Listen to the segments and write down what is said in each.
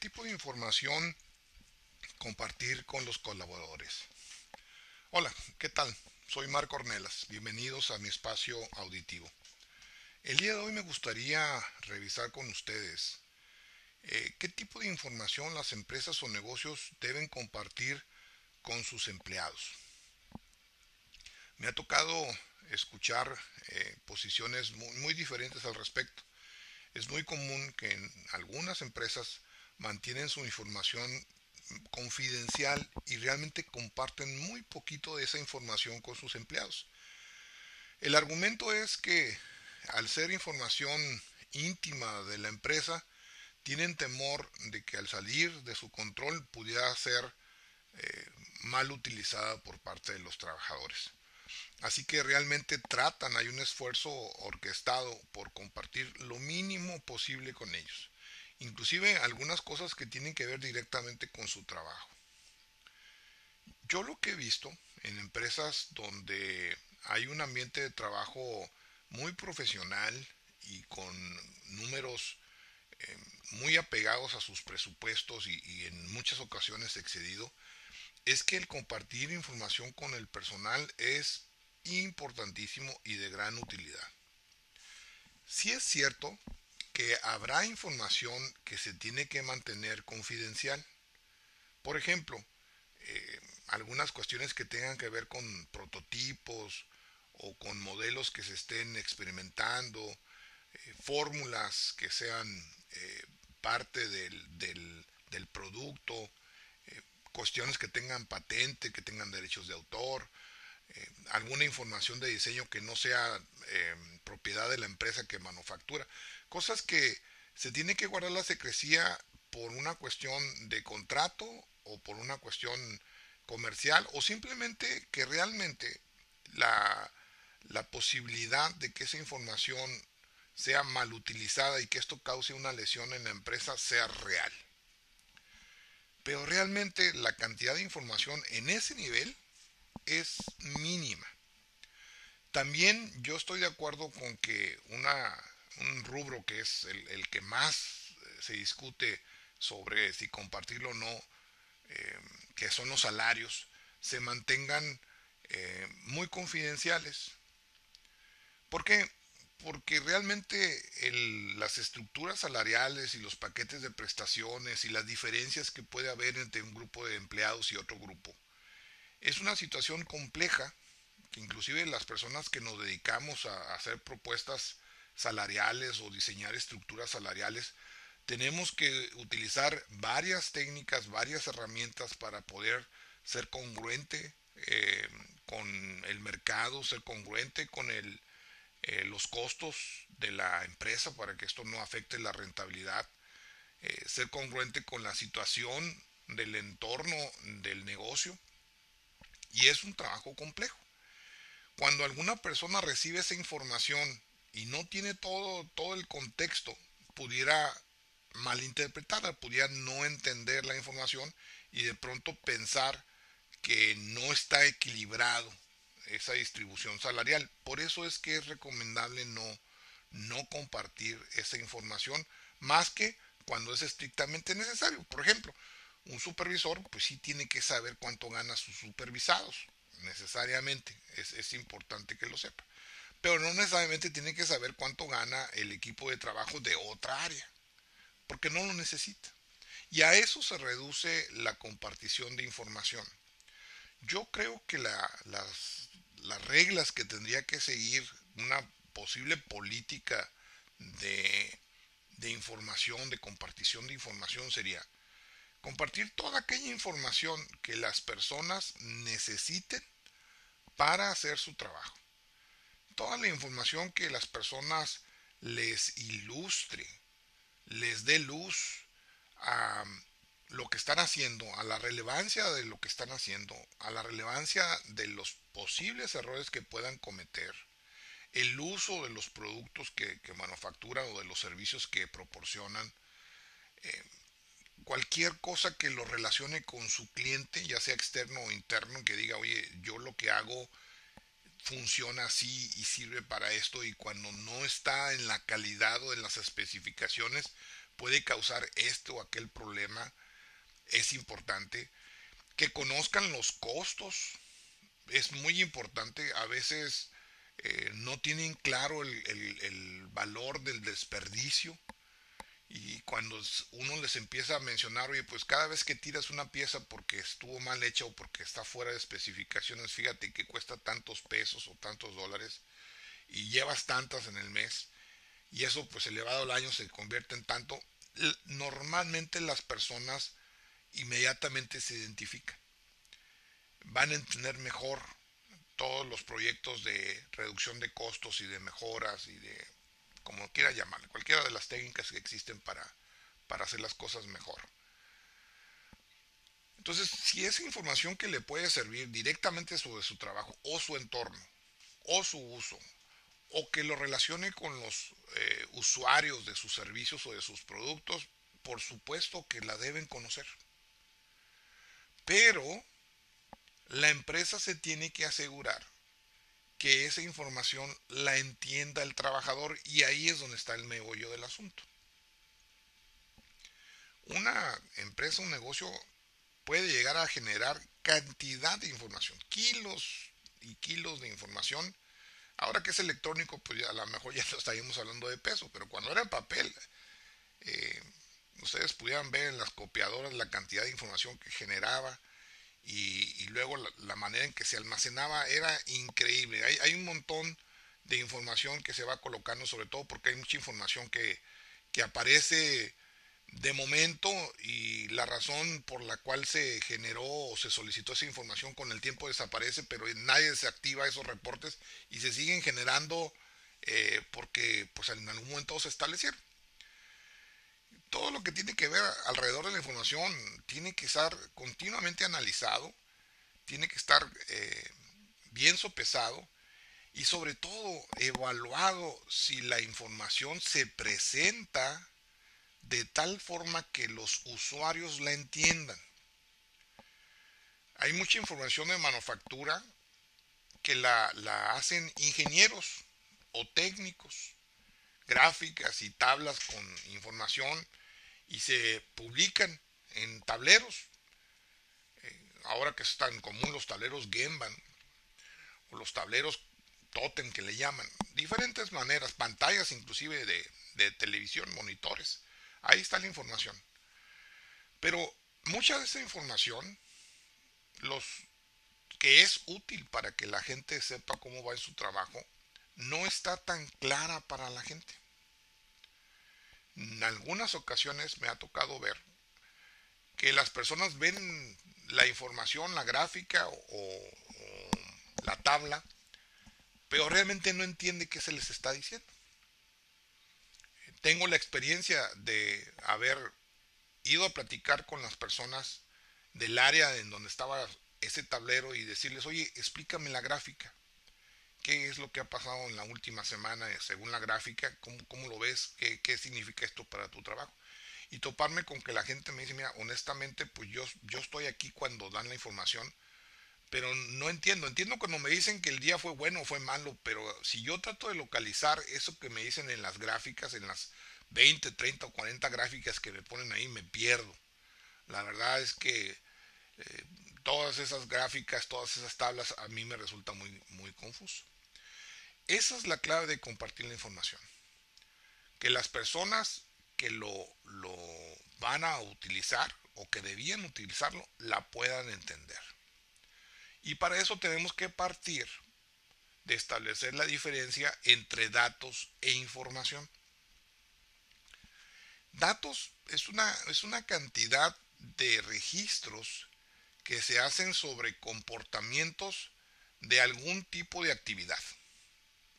tipo de información compartir con los colaboradores? Hola, ¿qué tal? Soy Marco Ornelas. Bienvenidos a mi espacio auditivo. El día de hoy me gustaría revisar con ustedes eh, qué tipo de información las empresas o negocios deben compartir con sus empleados. Me ha tocado escuchar eh, posiciones muy, diferentes al respecto. Es muy común que en algunas empresas mantienen su información confidencial y realmente comparten muy poquito de esa información con sus empleados. El argumento es que al ser información íntima de la empresa, tienen temor de que al salir de su control pudiera ser eh, mal utilizada por parte de los trabajadores. Así que realmente tratan, hay un esfuerzo orquestado por compartir lo mínimo posible con ellos, inclusive algunas cosas que tienen que ver directamente con su trabajo. Yo lo que he visto en empresas donde hay un ambiente de trabajo muy profesional y con números eh, muy apegados a sus presupuestos y en muchas ocasiones excedido, es que el compartir información con el personal es importantísimo y de gran utilidad. Si es cierto que habrá información que se tiene que mantener confidencial. Por ejemplo, eh, algunas cuestiones que tengan que ver con prototipos o con modelos que se estén experimentando, eh, fórmulas que sean eh, parte del, del, del producto, cuestiones que tengan patente, que tengan derechos de autor, alguna información de diseño que no sea eh, propiedad de la empresa que manufactura. Cosas que se tiene que guardar la secrecía por una cuestión de contrato o por una cuestión comercial o simplemente que realmente la, la posibilidad de que esa información sea mal utilizada y que esto cause una lesión en la empresa sea real. Pero realmente la cantidad de información en ese nivel es mínima. También yo estoy de acuerdo con que un rubro que es el, que más eh, se discute sobre si compartirlo o no, eh, que son los salarios, se mantengan eh, muy confidenciales. ¿Por qué? Porque realmente las estructuras salariales y los paquetes de prestaciones y las diferencias que puede haber entre un grupo de empleados y otro grupo es una situación compleja que inclusive las personas que nos dedicamos a hacer propuestas salariales o diseñar estructuras salariales, tenemos que utilizar varias técnicas, varias herramientas para poder ser congruente eh, con el mercado, ser congruente con el, eh, los costos de la empresa para que esto no afecte la rentabilidad, eh, ser congruente con la situación del entorno del negocio y es un trabajo complejo. Cuando alguna persona recibe esa información y no tiene todo, todo el contexto, pudiera malinterpretarla, pudiera no entender la información y de pronto pensar que no está equilibrado esa distribución salarial. Por eso es que es recomendable no, no compartir esa información más que cuando es estrictamente necesario. Por ejemplo, un supervisor pues sí tiene que saber cuánto gana sus supervisados, necesariamente, es, es importante que lo sepa. Pero no necesariamente tiene que saber cuánto gana el equipo de trabajo de otra área, porque no lo necesita. Y a eso se reduce la compartición de información. Yo creo que la, las, las reglas que tendría que seguir una posible política de, de información, de compartición de información sería, compartir toda aquella información que las personas necesiten para hacer su trabajo. Toda la información que las personas les ilustre, les dé luz a lo que están haciendo, a la relevancia de lo que están haciendo, a la relevancia de los posibles errores que puedan cometer, el uso de los productos que, manufacturan o de los servicios que proporcionan, eh, cualquier cosa que lo relacione con su cliente, ya sea externo o interno, que diga, oye, yo lo que hago funciona así y sirve para esto y cuando no está en la calidad o en las especificaciones, puede causar este o aquel problema. Es importante que conozcan los costos. Es muy importante. A veces eh, no tienen claro el valor del desperdicio y cuando uno les empieza a mencionar, oye, pues cada vez que tiras una pieza porque estuvo mal hecha o porque está fuera de especificaciones, fíjate que cuesta tantos pesos o tantos dólares y llevas tantas en el mes y eso pues elevado al año se convierte en tanto, normalmente las personas inmediatamente se identifican. Van a entender mejor todos los proyectos de reducción de costos y de mejoras y de como quiera llamarle, cualquiera de las técnicas que existen para, para hacer las cosas mejor. Entonces, si esa información que le puede servir directamente sobre su trabajo o su entorno o su uso, o que lo relacione con los eh, usuarios de sus servicios o de sus productos, por supuesto que la deben conocer. Pero la empresa se tiene que asegurar que esa información la entienda el trabajador y ahí es donde está el meollo del asunto. Una empresa, un negocio puede llegar a generar cantidad de información, kilos y kilos de información. Ahora que es electrónico, pues a lo mejor ya estaríamos hablando de peso, pero cuando era papel, eh, ustedes pudieran ver en las copiadoras la cantidad de información que generaba y, luego la, manera en que se almacenaba era increíble. Hay, hay, un montón de información que se va colocando, sobre todo porque hay mucha información que, que aparece de momento y la razón por la cual se generó o se solicitó esa información con el tiempo desaparece, pero nadie se activa esos reportes y se siguen generando eh, porque pues en algún momento se establecieron todo lo que tiene que ver alrededor de la información tiene que estar continuamente analizado, tiene que estar eh, bien sopesado y sobre todo evaluado si la información se presenta de tal forma que los usuarios la entiendan. Hay mucha información de manufactura que la, la hacen ingenieros o técnicos, gráficas y tablas con información y se publican en tableros. Eh, ahora que están en común los tableros Gemban o los tableros Totem que le llaman, diferentes maneras, pantallas inclusive de, de televisión, monitores. Ahí está la información. Pero mucha de esa información, los que es útil para que la gente sepa cómo va en su trabajo, no está tan clara para la gente en algunas ocasiones me ha tocado ver que las personas ven la información, la gráfica o, la tabla, pero realmente no entiende qué se les está diciendo. Tengo la experiencia de haber ido a platicar con las personas del área en donde estaba ese tablero y decirles, oye, explícame la gráfica qué es lo que ha pasado en la última semana eh, según la gráfica, cómo, lo ves, ¿Qué, qué, significa esto para tu trabajo. Y toparme con que la gente me dice, mira, honestamente, pues yo, yo estoy aquí cuando dan la información, pero no entiendo. Entiendo cuando me dicen que el día fue bueno o fue malo, pero si yo trato de localizar eso que me dicen en las gráficas, en las 20, 30 o 40 gráficas que me ponen ahí, me pierdo. La verdad es que eh, todas esas gráficas, todas esas tablas, a mí me resulta muy, muy confuso. Esa es la clave de compartir la información. Que las personas que lo, lo van a utilizar o que debían utilizarlo la puedan entender. Y para eso tenemos que partir de establecer la diferencia entre datos e información. Datos es una, es una cantidad de registros que se hacen sobre comportamientos de algún tipo de actividad,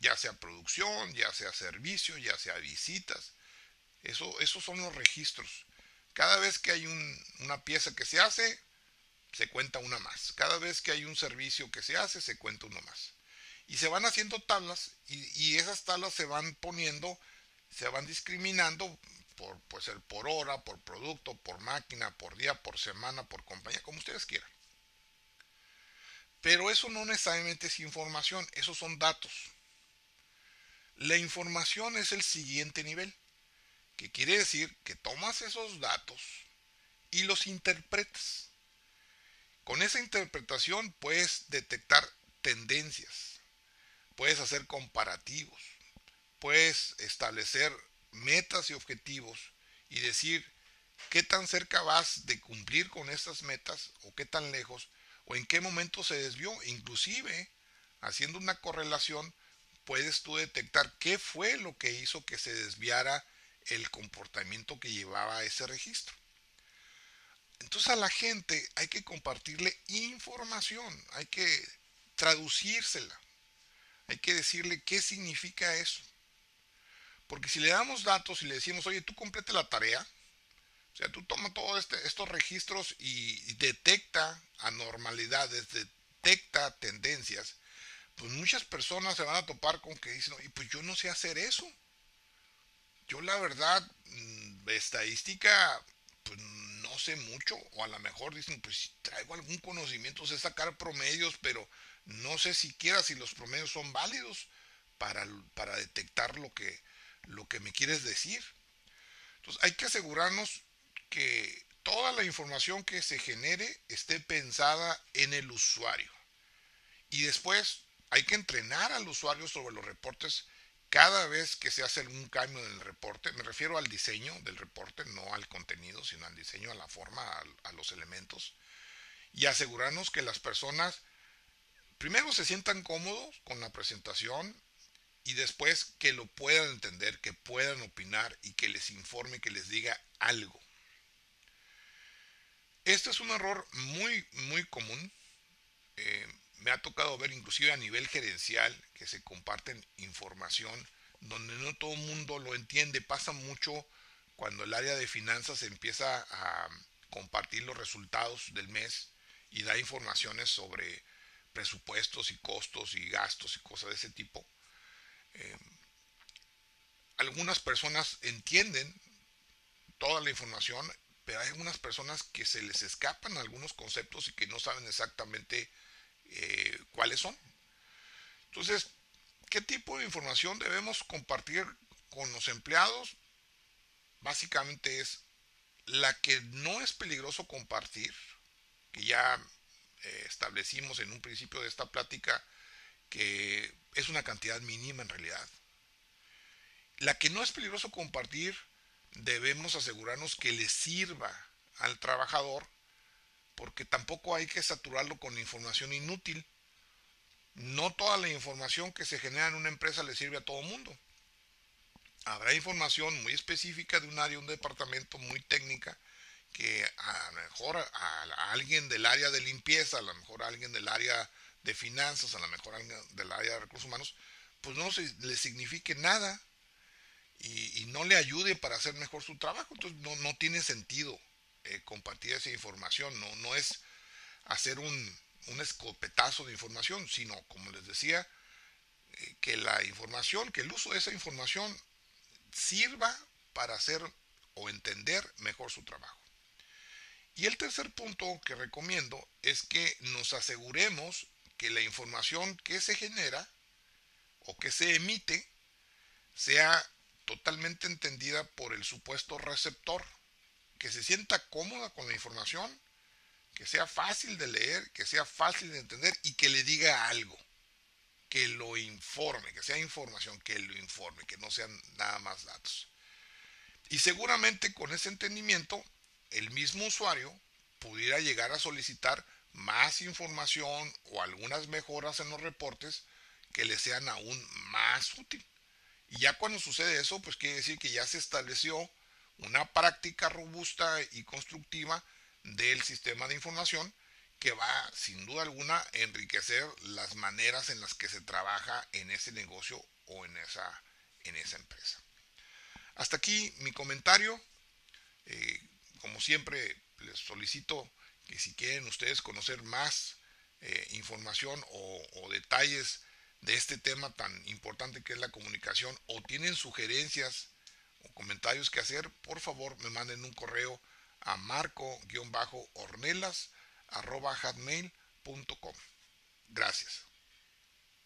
ya sea producción, ya sea servicio, ya sea visitas. Eso, esos son los registros. Cada vez que hay una pieza que se hace, se cuenta una más. Cada vez que hay un servicio que se hace, se cuenta uno más. Y se van haciendo tablas y, y esas tablas se van poniendo, se van discriminando por, puede ser por hora, por producto, por máquina, por día, por semana, por compañía, como ustedes quieran. Pero eso no necesariamente es información, esos son datos. La información es el siguiente nivel. que quiere decir que tomas esos datos y los interpretas. Con esa interpretación puedes detectar tendencias, puedes hacer comparativos, puedes establecer metas y objetivos y decir qué tan cerca vas de cumplir con estas metas o qué tan lejos o en qué momento se desvió. Inclusive, haciendo una correlación, puedes tú detectar qué fue lo que hizo que se desviara el comportamiento que llevaba ese registro. Entonces a la gente hay que compartirle información, hay que traducírsela, hay que decirle qué significa eso. Porque si le damos datos y le decimos, oye, tú complete la tarea, o sea, tú toma todos este, estos registros y detecta anormalidades, detecta tendencias, pues muchas personas se van a topar con que dicen, y pues yo no sé hacer eso. Yo la verdad, mm, estadística, pues no sé mucho, o a lo mejor dicen, pues traigo algún conocimiento, sé sacar promedios, pero no sé siquiera si los promedios son válidos para, para detectar lo que, lo que me quieres decir. Entonces hay que asegurarnos que toda la información que se genere esté pensada en el usuario. Y después hay que entrenar al usuario sobre los reportes cada vez que se hace algún cambio en el reporte. Me refiero al diseño del reporte, no al contenido, sino al diseño, a la forma, a, los elementos. Y asegurarnos que las personas primero se sientan cómodos con la presentación y después que lo puedan entender, que puedan opinar y que les informe, que les diga algo. Este es un error muy, muy común. Eh, me ha tocado ver inclusive a nivel gerencial que se comparten información donde no todo el mundo lo entiende. Pasa mucho cuando el área de finanzas empieza a compartir los resultados del mes y da informaciones sobre presupuestos y costos y gastos y cosas de ese tipo. Eh, algunas personas entienden toda la información, pero hay algunas personas que se les escapan algunos conceptos y que no saben exactamente eh, cuáles son. Entonces, ¿qué tipo de información debemos compartir con los empleados? Básicamente es la que no es peligroso compartir, que ya eh, establecimos en un principio de esta plática, que es una cantidad mínima en realidad. La que no es peligroso compartir, debemos asegurarnos que le sirva al trabajador porque tampoco hay que saturarlo con información inútil. No toda la información que se genera en una empresa le sirve a todo el mundo. Habrá información muy específica de un área, un departamento muy técnica, que a lo mejor a, alguien del área de limpieza, a lo mejor a alguien del área de finanzas, a lo mejor a alguien del área de recursos humanos, pues no le signifique nada y, no le ayude para hacer mejor su trabajo. Entonces no, no tiene sentido eh, compartir esa información, no, no es hacer un, un, escopetazo de información, sino, como les decía, eh, que la información, que el uso de esa información sirva para hacer o entender mejor su trabajo. Y el tercer punto que recomiendo es que nos aseguremos que la información que se genera o que se emite sea totalmente entendida por el supuesto receptor que se sienta cómoda con la información, que sea fácil de leer, que sea fácil de entender y que le diga algo, que lo informe, que sea información, que lo informe, que no sean nada más datos. Y seguramente con ese entendimiento, el mismo usuario pudiera llegar a solicitar más información o algunas mejoras en los reportes que le sean aún más útil. Y ya cuando sucede eso, pues quiere decir que ya se estableció una práctica robusta y constructiva del sistema de información que va sin duda alguna a enriquecer las maneras en las que se trabaja en ese negocio o en esa, en esa empresa. Hasta aquí mi comentario. Eh, como siempre, les solicito que si quieren ustedes conocer más eh, información o, o detalles de este tema tan importante que es la comunicación o tienen sugerencias comentarios que hacer, por favor me manden un correo a marco-ornelas.com. Gracias.